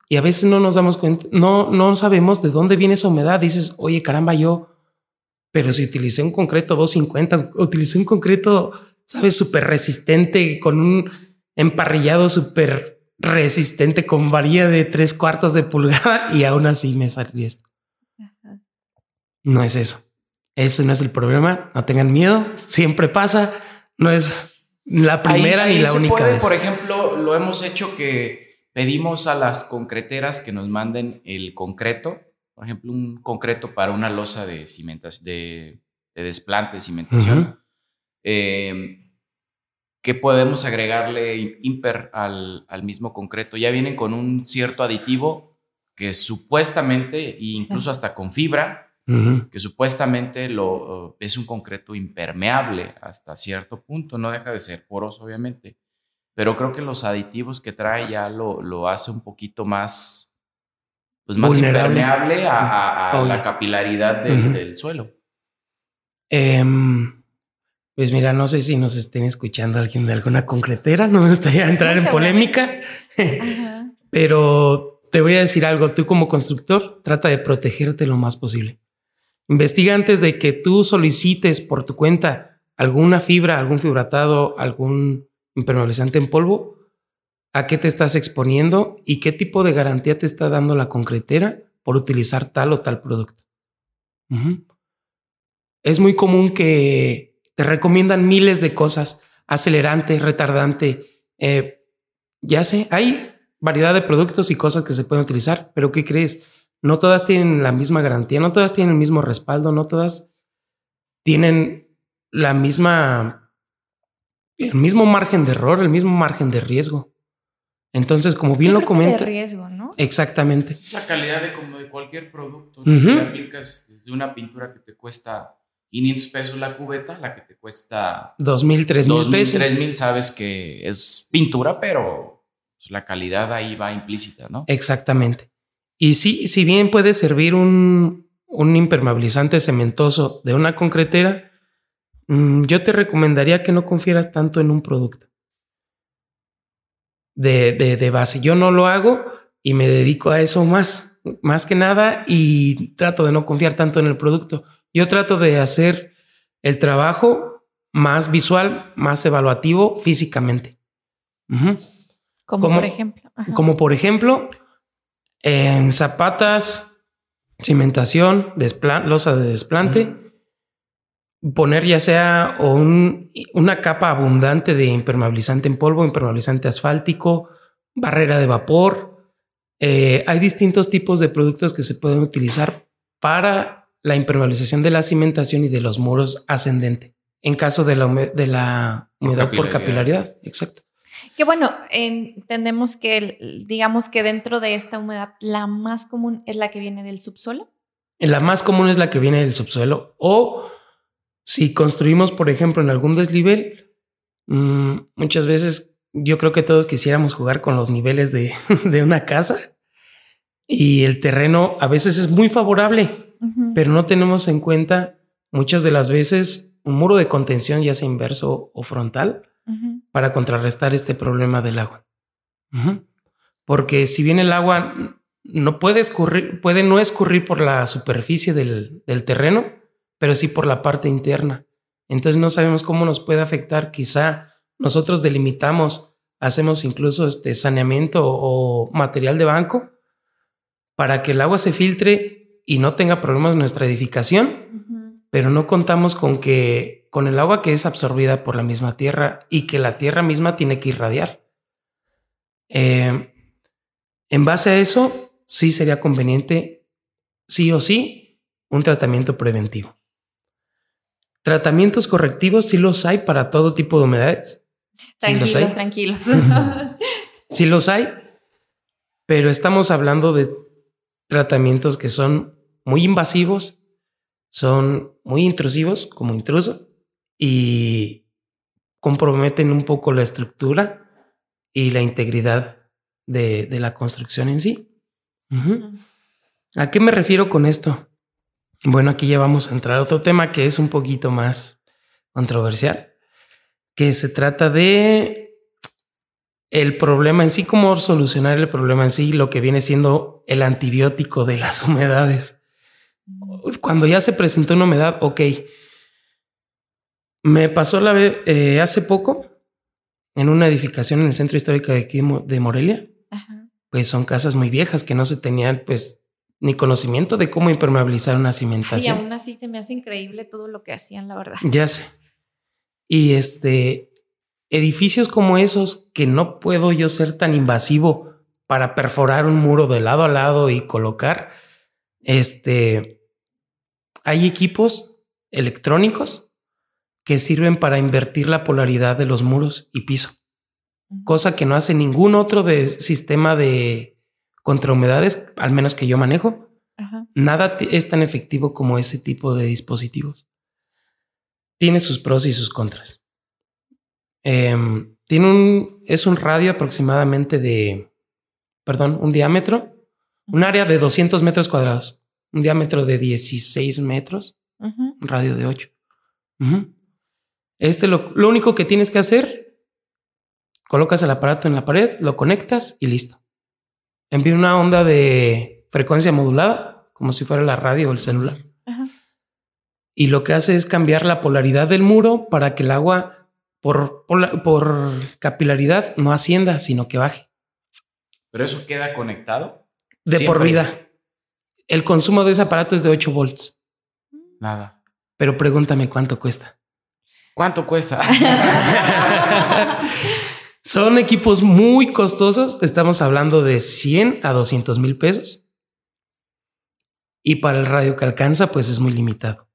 Y a veces no nos damos cuenta, no, no sabemos de dónde viene esa humedad. Dices, oye, caramba, yo, pero si utilicé un concreto 250, utilicé un concreto, sabes, súper resistente, con un emparrillado súper resistente, con varilla de tres cuartos de pulgada, y aún así me salió esto. Ajá. No es eso. Ese no es el problema. No tengan miedo. Siempre pasa. No es la primera Ahí- ni ahí la se única puede, vez. Por ejemplo, lo hemos hecho que pedimos a las concreteras que nos manden el concreto, por ejemplo, un concreto para una losa de cimentación, de, de desplante, cimentación, eh, que podemos agregarle imper al, al mismo concreto. Ya vienen con un cierto aditivo que supuestamente, e incluso hasta con fibra, que supuestamente lo, es un concreto impermeable hasta cierto punto, no deja de ser poroso obviamente, pero creo que los aditivos que trae ya lo, lo hace un poquito más, pues más Vulnerable. impermeable a, a- a Oye. la capilaridad del, suelo. Em, pues mira, no sé si nos estén escuchando alguien de alguna concretera. No me gustaría entrar en polémica, Ajá. pero te voy a decir algo. Tú como constructor, trata de protegerte lo más posible. Investiga antes de que tú solicites por tu cuenta alguna fibra, algún fibratado, algún impermeabilizante en polvo, a qué te estás exponiendo y qué tipo de garantía te está dando la concretera por utilizar tal o tal producto. Es muy común que te recomiendan miles de cosas, acelerante, retardante, eh, ya sé, hay variedad de productos y cosas que se pueden utilizar, pero ¿qué crees? No todas tienen la misma garantía, no todas tienen el mismo respaldo, no todas tienen la misma, el mismo margen de error, el mismo margen de riesgo. Entonces, como bien Yo lo que comenta, riesgo, ¿no? exactamente. Es la calidad de como de cualquier producto. ¿no? Ujú. Le aplicas desde una pintura que te cuesta 500 pesos la cubeta, a la que te cuesta Dos mil, tres mil 2,000, pesos. 3,000, sabes que es pintura, pero pues, la calidad ahí va implícita, ¿no? Exactamente. Y sí, si bien puede servir un, un impermeabilizante cementoso de una concretera, mm, yo te recomendaría que no confieras tanto en un producto de, de, de base. Yo no lo hago y me dedico a eso más, más que nada y trato de no confiar tanto en el producto. Yo trato de hacer el trabajo más visual, más evaluativo físicamente. Como por ejemplo. Ajá. Como por ejemplo, en zapatas, cimentación, losa de desplante, poner ya sea o un- una capa abundante de impermeabilizante en polvo, impermeabilizante asfáltico, barrera de vapor. Eh, hay distintos tipos de productos que se pueden utilizar para la impermeabilización de la cimentación y de los muros ascendente. En caso de la, hume- de la Por humedad por capilaridad. capilaridad. Exacto. Que bueno, entendemos que el- digamos que dentro de esta humedad la más común es la que viene del subsuelo. La más común es la que viene del subsuelo. O si construimos, por ejemplo, en algún desnivel, mm, muchas veces yo creo que todos quisiéramos jugar con los niveles de, de una casa y el terreno a veces es muy favorable, pero no tenemos en cuenta muchas de las veces un muro de contención, ya sea inverso o frontal, para contrarrestar este problema del agua. Porque si bien el agua no puede escurrir, puede no escurrir por la superficie del, del terreno, pero sí por la parte interna. Entonces no sabemos cómo nos puede afectar. Quizá nosotros delimitamos, hacemos incluso este saneamiento o material de banco para que el agua se filtre y no tenga problemas en nuestra edificación, pero no contamos con que con el agua que es absorbida por la misma tierra y que la tierra misma tiene que irradiar. Eh, en base a eso, sí sería conveniente, sí o sí, un tratamiento preventivo. Tratamientos correctivos sí los hay para todo tipo de humedades. Tranquilos, sí los hay. tranquilos. Sí los hay, pero estamos hablando de tratamientos que son muy invasivos, son muy intrusivos como intruso y comprometen un poco la estructura y la integridad de, de la construcción en sí. ¿A qué me refiero con esto? Bueno, aquí ya vamos a entrar a otro tema que es un poquito más controversial, que se trata de el problema en sí, cómo solucionar el problema en sí, lo que viene siendo el antibiótico de las humedades. Cuando ya se presentó una humedad, ok. Me pasó la vez eh, hace poco en una edificación en el centro histórico de aquí de Morelia. Ajá. Pues son casas muy viejas que no se tenían, pues, ni conocimiento de cómo impermeabilizar una Y cimentación. aún así se me hace increíble todo lo que hacían, la verdad. Ya sé. Y este, edificios como esos que no puedo yo ser tan invasivo para perforar un muro de lado a lado y colocar, este, hay equipos electrónicos que sirven para invertir la polaridad de los muros y piso, cosa que no hace ningún otro de sistema de contrahumedades, al menos que yo manejo. Ajá. Nada es tan efectivo como ese tipo de dispositivos. Tiene sus pros y sus contras. Em, tiene un, es un radio aproximadamente de, perdón, un diámetro, un área de 200 metros cuadrados, un diámetro de 16 metros, un radio de 8. Ujú. Este lo, lo único que tienes que hacer, colocas el aparato en la pared, lo conectas y listo. Envía una onda de frecuencia modulada, como si fuera la radio o el celular. Ajá. Y lo que hace es cambiar la polaridad del muro para que el agua por, por capilaridad no ascienda, sino que baje. Pero eso queda conectado. De por vida. El consumo de ese aparato es de 8 volts. Nada. Pero pregúntame cuánto cuesta. ¿Cuánto cuesta? Son equipos muy costosos. Estamos hablando de 100 a 200 mil pesos. Y para el radio que alcanza, pues es muy limitado.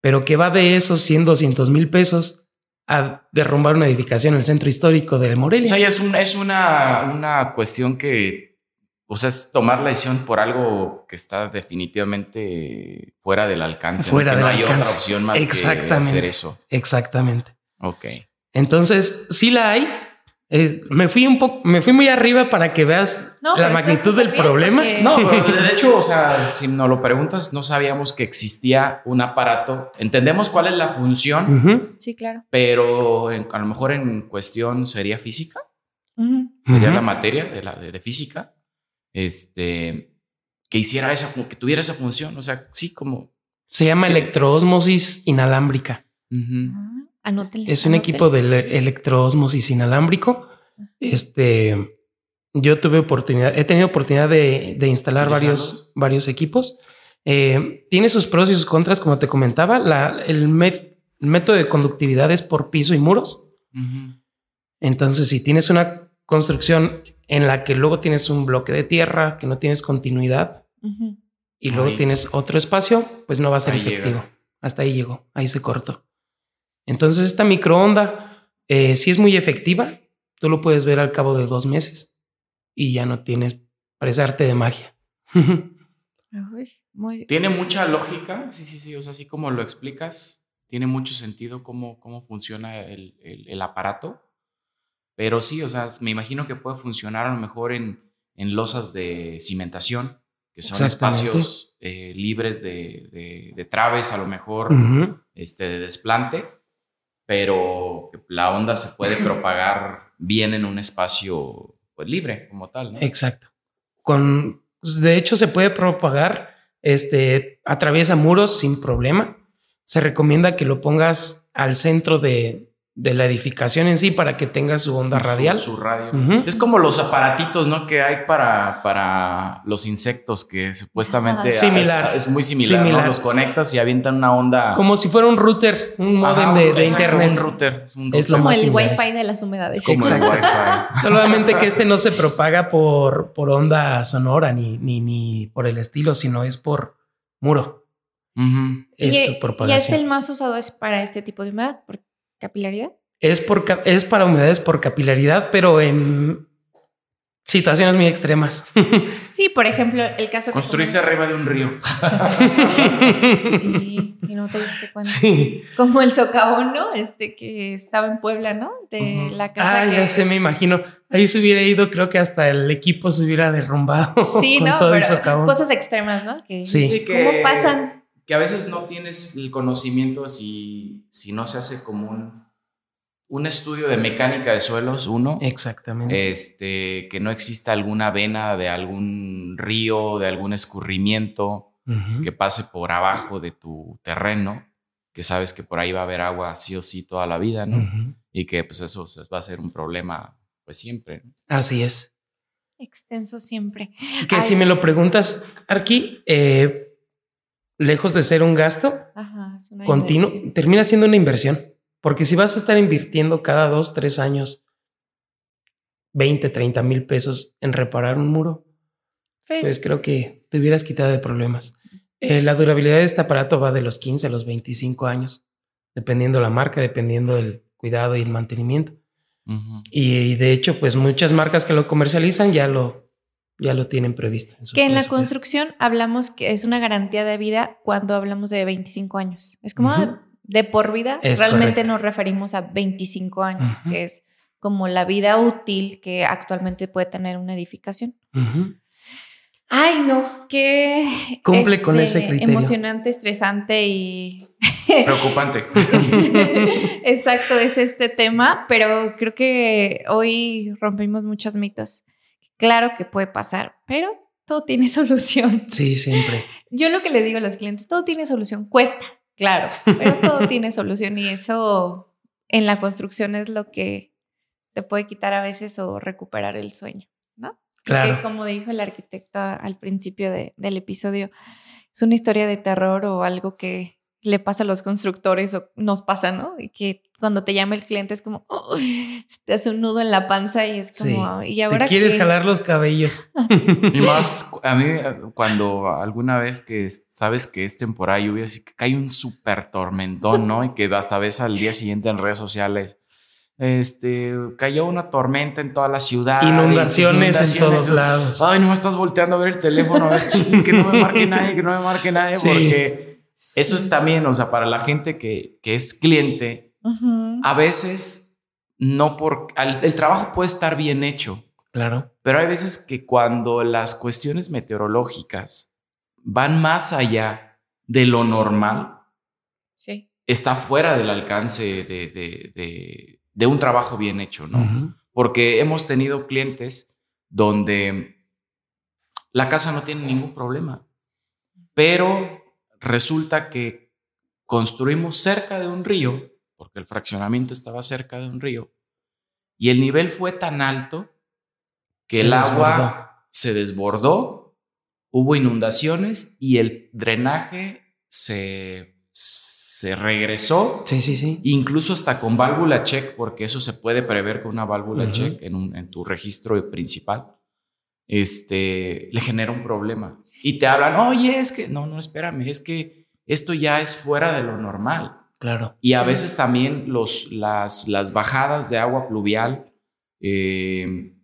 Pero que va de esos 100, 200 mil pesos a derrumbar una edificación en el centro histórico de O Morelia. sea, ya es, un- es una, una cuestión que, o sea, es tomar la decisión por algo que está definitivamente fuera del alcance. ¿no? Fuera Que del no hay alcance. otra opción más que Exactamente. hacer eso. Exactamente. Ok. Entonces, sí la hay. Eh, me fui un poco, me fui muy arriba para que veas No, la magnitud del problema. porque- No, pero de hecho, o sea, si nos lo preguntas, no sabíamos que existía un aparato. Entendemos cuál es la función. Sí, claro. pero en- a lo mejor en cuestión sería física, sería la materia de, la, de, de física, este, que hiciera esa, que tuviera esa función. O sea, sí, como. Se llama ¿Qué? electroosmosis inalámbrica. Anótenle. Es un anótenle. equipo de ele- electroosmosis inalámbrico. Este, yo tuve oportunidad, he tenido oportunidad de, de instalar varios, varios equipos. Eh, tiene sus pros y sus contras, como te comentaba. La, el, met- el método de conductividad es por piso y muros. Entonces, si tienes una construcción en la que luego tienes un bloque de tierra, que no tienes continuidad, y luego Ahí. tienes otro espacio, pues no va a ser Ahí efectivo. llega. Hasta ahí llegó, ahí se cortó. Entonces, esta microonda eh, sí es muy efectiva. Tú lo puedes ver al cabo de dos meses y ya no tienes, parece arte de magia. Uy, muy Tiene mucha lógica, sí, sí, sí, o sea, así como lo explicas, tiene mucho sentido cómo, cómo funciona el, el- el aparato, pero sí, o sea, me imagino que puede funcionar a lo mejor en, en losas de cimentación, que son espacios eh, libres de, de- de traves, a lo mejor este, de desplante, pero la onda se puede propagar bien en un espacio pues, libre como tal, ¿no? Exacto. Con, pues, de hecho, se puede propagar, este, atraviesa muros sin problema. Se recomienda que lo pongas al centro de, de la edificación en sí para que tenga su onda radial. Su, radio. Es como los aparatitos, ¿no? Que hay para, para los insectos, que supuestamente similar. Es, muy similar, ¿no? Los conectas y avientan una onda. Como si fuera un router, un modem de, internet. Un router. Es, como el wifi de las humedades. Es como el wifi. Solamente que este no se propaga por, por onda sonora ni, ni, ni por el estilo, sino es por muro. Es su propagación. ¿Y este el más usado es para este tipo de humedad? Porque ¿Capilaridad? Es, por, es para humedades por capilaridad, pero en situaciones muy extremas. Sí, por ejemplo, el caso Construiste arriba de un río. sí, y no te diste cuenta. Sí. Como el socavón, ¿no? Este que estaba en Puebla, ¿no? De la casa. Ah, ya se me imagino. Ahí se hubiera ido, creo que hasta el equipo se hubiera derrumbado. Sí, con ¿no? Todo el socavón. Cosas extremas, ¿no? Que, sí. ¿Cómo pasan? Que a veces no tienes el conocimiento si, si no se hace como un, un estudio de mecánica de suelos, uno. Exactamente. Este, que no exista alguna vena de algún río, de algún escurrimiento que pase por abajo de tu terreno, que sabes que por ahí va a haber agua sí o sí toda la vida, ¿no? Y que pues eso va a ser un problema pues siempre. Así es. Extenso siempre. Que si me lo preguntas, Arqui, eh, lejos de ser un gasto continuo, termina siendo una inversión. Porque si vas a estar invirtiendo cada dos, tres años 20, 30 mil pesos en reparar un muro, pues, pues creo que te hubieras quitado de problemas. Eh, la durabilidad de este aparato va de los 15 a los 25 años, dependiendo la marca, dependiendo del cuidado y el mantenimiento. y, de hecho, pues muchas marcas que lo comercializan ya lo, ya lo tienen previsto. En que en la construcción hablamos que es una garantía de vida cuando hablamos de 25 años. Es como de, por vida. Realmente nos referimos a 25 años, que es como la vida útil que actualmente puede tener una edificación. Ay, no, qué cumple con ese este, criterio. Emocionante, estresante y preocupante. Exacto, es este tema, pero creo que hoy rompimos muchas mitas. Claro que puede pasar, pero todo tiene solución. Sí, siempre. Yo lo que le digo a los clientes, todo tiene solución, cuesta, claro, pero todo tiene solución y eso en la construcción es lo que te puede quitar a veces o recuperar el sueño, ¿no? Claro. Porque como dijo el arquitecto al principio del episodio, es una historia de terror o algo que le pasa a los constructores o nos pasa, ¿no? Y que cuando te llama el cliente es como, te hace un nudo en la panza y es como, ¿y ahora te quieres jalar los cabellos. y más, a mí cuando alguna vez que sabes que es temporada de lluvia, así que cae un súper tormentón, ¿no? Y que hasta ves al día siguiente en redes sociales. Este, cayó una tormenta en toda la ciudad. Inundaciones, en todos lados. Ay, no me estás volteando a ver el teléfono, a ver, que no me marque nadie, que no me marque nadie, porque eso es también, o sea, para la gente que, es cliente, a veces no por... El, trabajo puede estar bien hecho. Claro. Pero hay veces que cuando las cuestiones meteorológicas van más allá de lo normal, está fuera del alcance de, un trabajo bien hecho, ¿no? Porque hemos tenido clientes donde la casa no tiene ningún problema, pero resulta que construimos cerca de un río, porque el fraccionamiento estaba cerca de un río, y el nivel fue tan alto que el agua se desbordó, hubo inundaciones y el drenaje se, se regresó. Sí, sí, sí. Incluso hasta con válvula check, porque eso se puede prever con una válvula check en, en tu registro principal. Este, le genera un problema y te hablan, oye, es que, no, no, espérame, es que esto ya es fuera de lo normal. Claro. Y a veces también los, las, las bajadas de agua pluvial eh,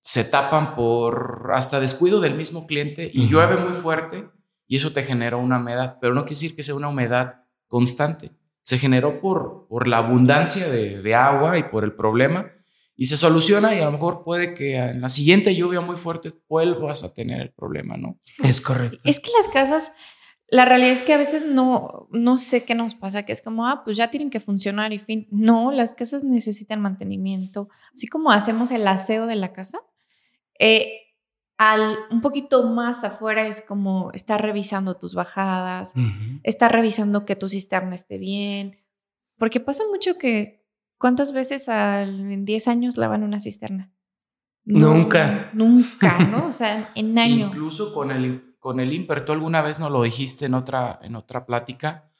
se tapan por hasta descuido del mismo cliente y llueve muy fuerte y eso te genera una humedad, pero no quiere decir que sea una humedad constante. Se generó por, por la abundancia de, de agua y por el problema y se soluciona y a lo mejor puede que en la siguiente lluvia muy fuerte vuelvas a tener el problema, ¿no? Es correcto. Es que las casas, la realidad es que a veces no, no sé qué nos pasa, que es como, ah, pues ya tienen que funcionar y fin. No, las casas necesitan mantenimiento. Así como hacemos el aseo de la casa, eh, al, un poquito más afuera es como estar revisando tus bajadas, estar revisando que tu cisterna esté bien, porque pasa mucho que ¿Cuántas veces al, en 10 años lavan una cisterna? nunca. Nunca, ¿no? O sea, en años. Incluso con el, con el IMPER, tú alguna vez nos lo dijiste en otra, en otra plática.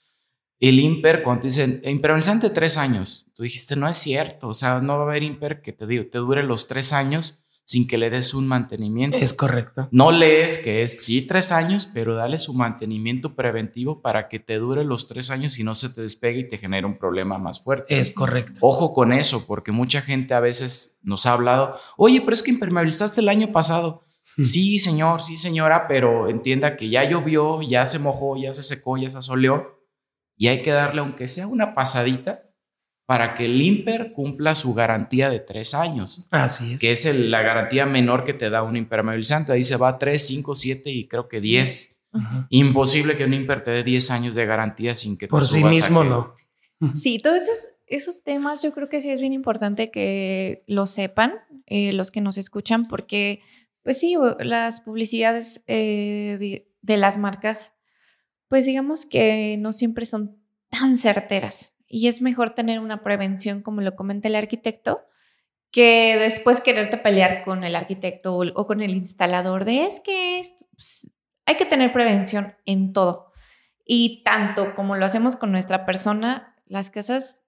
El IMPER, cuando te dicen impermeabilizante tres años, tú dijiste, no es cierto. O sea, no va a haber IMPER que te, digo, te dure los tres años sin que le des un mantenimiento. Es correcto. No lees que es sí tres años, pero dale su mantenimiento preventivo para que te dure los tres años y no se te despegue y te genere un problema más fuerte. Es correcto. Ojo con eso, porque mucha gente a veces nos ha hablado, oye, pero es que impermeabilizaste el año pasado. Sí, señor, sí, señora, pero entienda que ya llovió, ya se mojó, ya se secó, ya se asoleó y hay que darle, aunque sea una pasadita, para que el IMPER cumpla su garantía de tres años. Así es. Que es la garantía menor que te da un impermeabilizante. Ahí se va 3, 5, 7 y creo que 10. Imposible que un IMPER te dé 10 años de garantía sin que te Por sí mismo no. Sí, todos esos, esos, temas yo creo que sí es bien importante que lo sepan eh, los que nos escuchan porque, pues sí, las publicidades eh, de, las marcas, pues digamos que no siempre son tan certeras y es mejor tener una prevención, como lo comenta el arquitecto, que después quererte pelear con el arquitecto o, con el instalador de es que pues, hay que tener prevención en todo. Y tanto como lo hacemos con nuestra persona, las casas,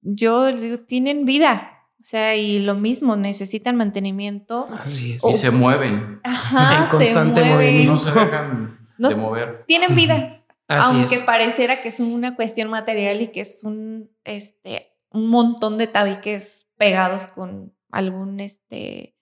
yo les digo, tienen vida. O sea, y lo mismo, necesitan mantenimiento. Así es. Y se mueven. Ajá, en constante se movimiento. No se dejan de mover. Tienen vida. Así aunque es. pareciera que es una cuestión material y que es un, este, un montón de tabiques pegados con algún este,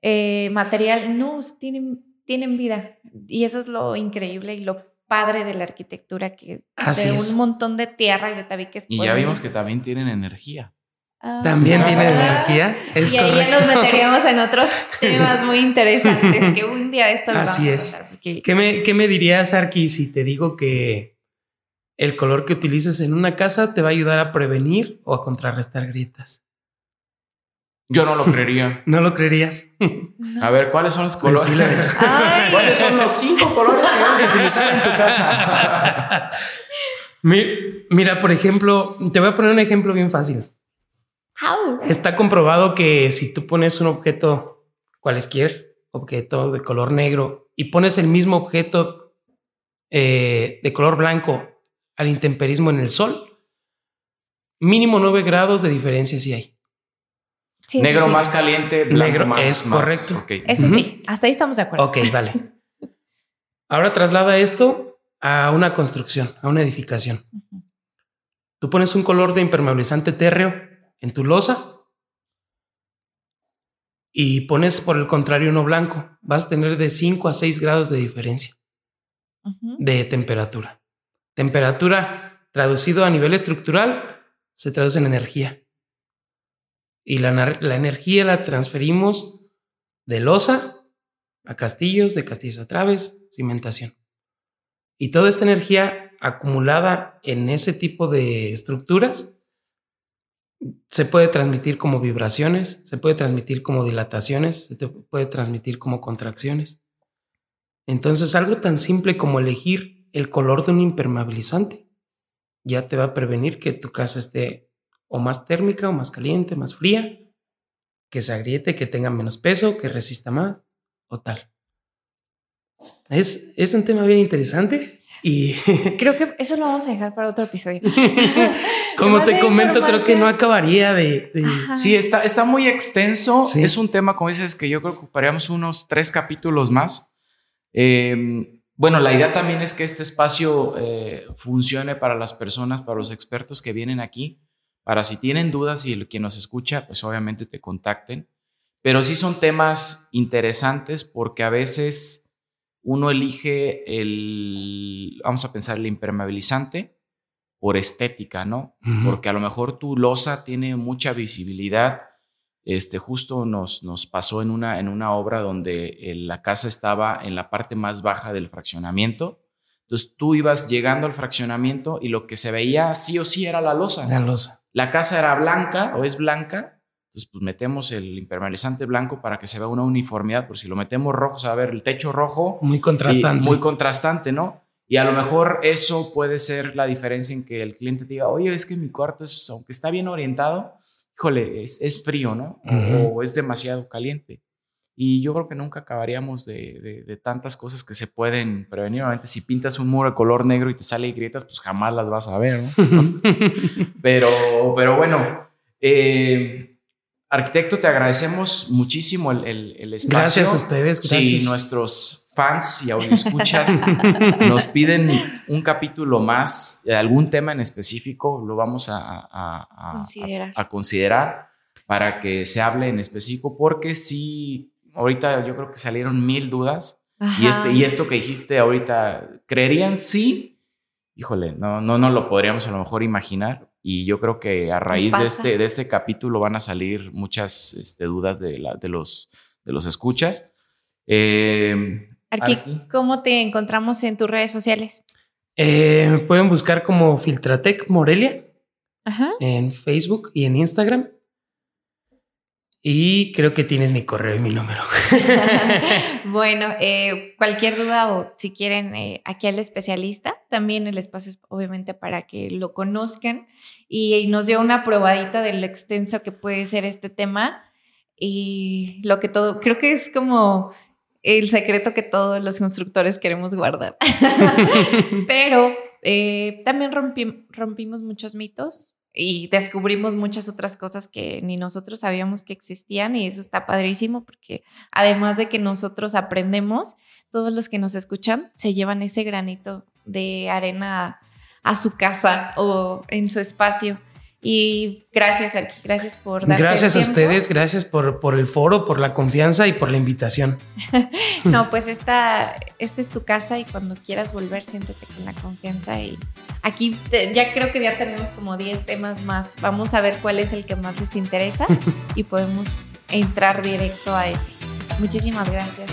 eh, material, no, tienen, tienen vida. Y eso es lo increíble y lo padre de la arquitectura, que Así de es. un montón de tierra y de tabiques. Y ya vimos que también tienen energía. Ah, También tienen ¿verdad? energía. Es y ahí ya correcto. nos meteríamos en otros temas muy interesantes que un día esto lo Así vamos a es. porque- ¿Qué me, qué me dirías, Arki, si te digo que el color que utilices en una casa te va a ayudar a prevenir o a contrarrestar grietas? Yo no lo creería. ¿No lo creerías? No. A ver, ¿cuáles son los Pues colores? sí. ¿Cuáles son los cinco colores que vas a utilizar en tu casa? Mi- Mira, por ejemplo, te voy a poner un ejemplo bien fácil. Au. Está comprobado que si tú pones un objeto cualesquier, objeto de color negro, y pones el mismo objeto eh, de color blanco al intemperismo en el sol, mínimo 9 grados de diferencia sí hay. Sí, Negro sí. más caliente, blanco Negro, más. es más- correcto. Eso sí, hasta ahí estamos de acuerdo. Ok, vale. Ahora traslada esto a una construcción, a una edificación. Tú pones un color de impermeabilizante térreo en tu losa y pones por el contrario uno blanco. Vas a tener de 5 a 6 grados de diferencia de temperatura. Temperatura traducido a nivel estructural se traduce en energía. Y la, la energía la transferimos de losa a castillos, de castillos a traves, cimentación. Y toda esta energía acumulada en ese tipo de estructuras se puede transmitir como vibraciones, se puede transmitir como dilataciones, se puede transmitir como contracciones. Entonces, algo tan simple como elegir el color de un impermeabilizante ya te va a prevenir que tu casa esté o más térmica o más caliente, más fría, que se agriete, que tenga menos peso, que resista más o tal. Es, es un tema bien interesante y Creo que eso lo vamos a dejar para otro episodio. como te comento, creo que no acabaría de... de-. Sí, está, está muy extenso. Sí. Es un tema, como dices, que yo creo que ocuparíamos unos tres capítulos más. Eh, bueno, la idea también es que este espacio eh, funcione para las personas, para los expertos que vienen aquí, para si tienen dudas y el quien nos escucha, pues obviamente te contacten. Pero sí son temas interesantes porque a veces uno elige el, vamos a pensar, el impermeabilizante por estética, ¿no? Porque a lo mejor tu losa tiene mucha visibilidad. Este, justo nos, nos pasó en una, en una obra donde eh, la casa estaba en la parte más baja del fraccionamiento. Entonces tú ibas llegando al fraccionamiento y lo que se veía sí o sí era la losa. La losa. La casa era blanca o es blanca. Entonces, pues metemos el impermeabilizante blanco para que se vea una uniformidad. Por si lo metemos rojo, se va a ver el techo rojo Muy contrastante. muy contrastante, ¿no? Y a lo mejor eso puede ser la diferencia en que el cliente diga, oye, es que mi cuarto, es, aunque está bien orientado, híjole, es, es frío, ¿no? O es demasiado caliente. Y yo creo que nunca acabaríamos de, de, tantas cosas que se pueden prevenir. Obviamente, si pintas un muro de color negro y te sale grietas, pues jamás las vas a ver, ¿no? pero, pero bueno, eh, arquitecto, te agradecemos muchísimo el, el, el, espacio. Gracias a ustedes. Gracias. Sí, nuestros fans y escuchas nos piden un capítulo más, de algún tema en específico, lo vamos a, a, considerar. a considerar para que se hable en específico, porque sí ahorita yo creo que salieron mil dudas. Y, este, y esto que dijiste ahorita, ¿creerían sí? Híjole, no, no, no lo podríamos a lo mejor imaginar. Y yo creo que a raíz de este, de este capítulo van a salir muchas este, dudas de, la, de, los, de los escuchas. Eh, ¿cómo te encontramos en tus redes sociales? Eh, pueden buscar como Filtratec Morelia en Facebook y en Instagram. Y creo que tienes mi correo y mi número. bueno, eh, cualquier duda o si quieren eh, aquí al especialista, también el espacio es obviamente para que lo conozcan y, nos dio una probadita de lo extenso que puede ser este tema y lo que todo, creo que es como el secreto que todos los constructores queremos guardar. Pero eh, también rompimos muchos mitos y descubrimos muchas otras cosas que ni nosotros sabíamos que existían y eso está padrísimo porque además de que nosotros aprendemos, todos los que nos escuchan se llevan ese granito de arena a, su casa o en su espacio. Y gracias, Arqui, gracias por dar Gracias a ustedes, gracias por, por el foro, por la confianza y por la invitación. no, pues esta, esta es tu casa y cuando quieras volver, siéntete con la confianza. Y aquí ya creo que ya tenemos como 10 temas más. Vamos a ver cuál es el que más les interesa y podemos entrar directo a ese. Muchísimas gracias.